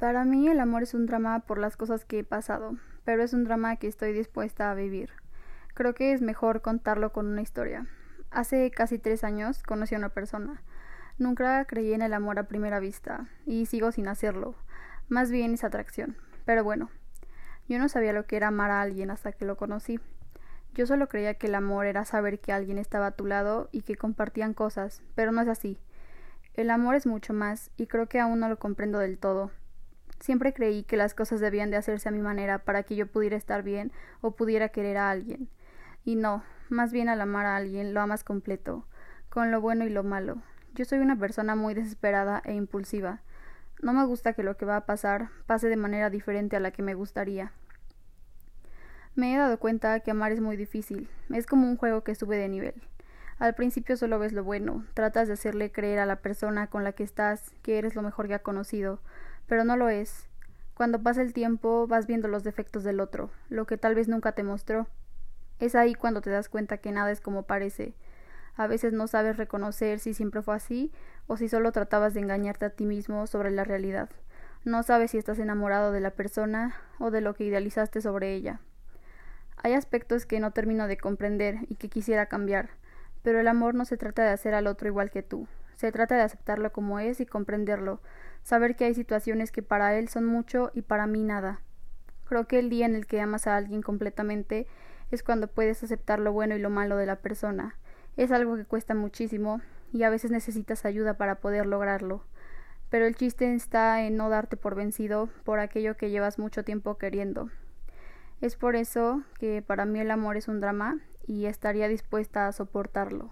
Para mí el amor es un drama por las cosas que he pasado, pero es un drama que estoy dispuesta a vivir. Creo que es mejor contarlo con una historia. Hace casi tres años conocí a una persona. Nunca creí en el amor a primera vista, y sigo sin hacerlo. Más bien es atracción. Pero bueno, yo no sabía lo que era amar a alguien hasta que lo conocí. Yo solo creía que el amor era saber que alguien estaba a tu lado y que compartían cosas, pero no es así. El amor es mucho más, y creo que aún no lo comprendo del todo. Siempre creí que las cosas debían de hacerse a mi manera para que yo pudiera estar bien o pudiera querer a alguien. Y no, más bien al amar a alguien lo amas completo, con lo bueno y lo malo. Yo soy una persona muy desesperada e impulsiva. No me gusta que lo que va a pasar pase de manera diferente a la que me gustaría. Me he dado cuenta que amar es muy difícil. Es como un juego que sube de nivel. Al principio solo ves lo bueno, tratas de hacerle creer a la persona con la que estás que eres lo mejor que ha conocido, pero no lo es. Cuando pasa el tiempo vas viendo los defectos del otro, lo que tal vez nunca te mostró. Es ahí cuando te das cuenta que nada es como parece. A veces no sabes reconocer si siempre fue así o si solo tratabas de engañarte a ti mismo sobre la realidad. No sabes si estás enamorado de la persona o de lo que idealizaste sobre ella. Hay aspectos que no termino de comprender y que quisiera cambiar, pero el amor no se trata de hacer al otro igual que tú, se trata de aceptarlo como es y comprenderlo, saber que hay situaciones que para él son mucho y para mí nada. Creo que el día en el que amas a alguien completamente es cuando puedes aceptar lo bueno y lo malo de la persona. Es algo que cuesta muchísimo y a veces necesitas ayuda para poder lograrlo. Pero el chiste está en no darte por vencido por aquello que llevas mucho tiempo queriendo. Es por eso que para mí el amor es un drama y estaría dispuesta a soportarlo.